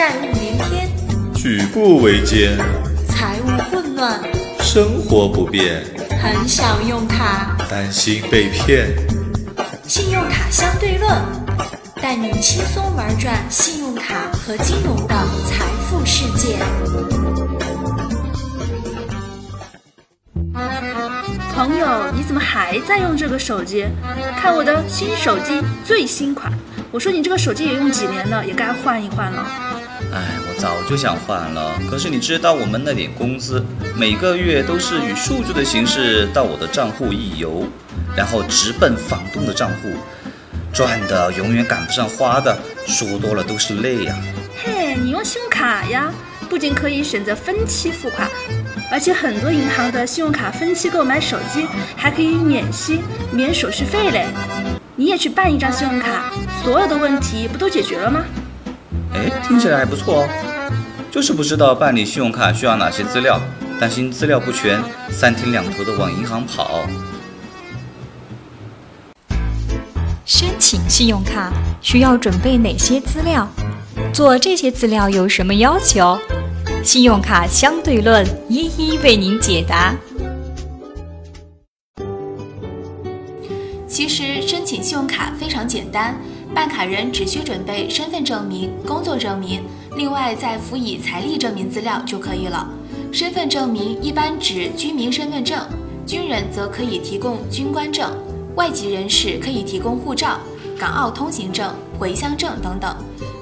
债务连天，举步维艰，财务混乱，生活不便，很想用卡。担心被骗。信用卡相对论，带你轻松玩转信用卡和金融的财富世界。朋友，你怎么还在用这个手机？看我的新手机最新款！我说你这个手机也用几年了，也该换一换了。哎，我早就想换了，可是你知道我们那点工资，每个月都是以数据的形式到我的账户一游，然后直奔房东的账户，赚的永远赶不上花的，说多了都是泪呀。嘿，你用信用卡呀，不仅可以选择分期付款。而且很多银行的信用卡分期购买手机还可以免息、免手续费嘞。你也去办一张信用卡，所有的问题不都解决了吗？哎，听起来还不错哦。就是不知道办理信用卡需要哪些资料，担心资料不全，三天两头的往银行跑。申请信用卡需要准备哪些资料？做这些资料有什么要求？信用卡相对论一一为您解答。其实申请信用卡非常简单，办卡人只需准备身份证明、工作证明，另外再辅以财力证明资料就可以了。身份证明一般指居民身份证，军人则可以提供军官证，外籍人士可以提供护照、港澳通行证、回乡证等等。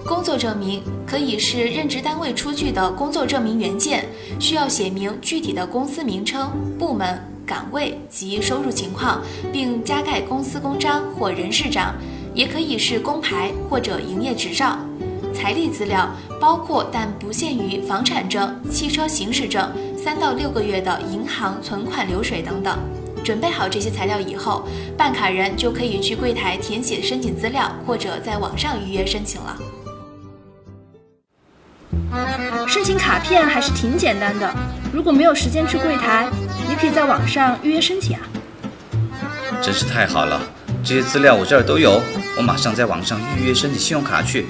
工作证明可以是任职单位出具的工作证明原件，需要写明具体的公司名称、部门、岗位及收入情况，并加盖公司公章或人事章；也可以是工牌或者营业执照。财力资料包括但不限于房产证、汽车行驶证、三到六个月的银行存款流水等等。准备好这些材料以后，办卡人就可以去柜台填写申请资料，或者在网上预约申请了。申请卡片还是挺简单的，如果没有时间去柜台，可以在网上预约申请啊。真是太好了，这些资料我这儿都有，我马上在网上预约申请信用卡去。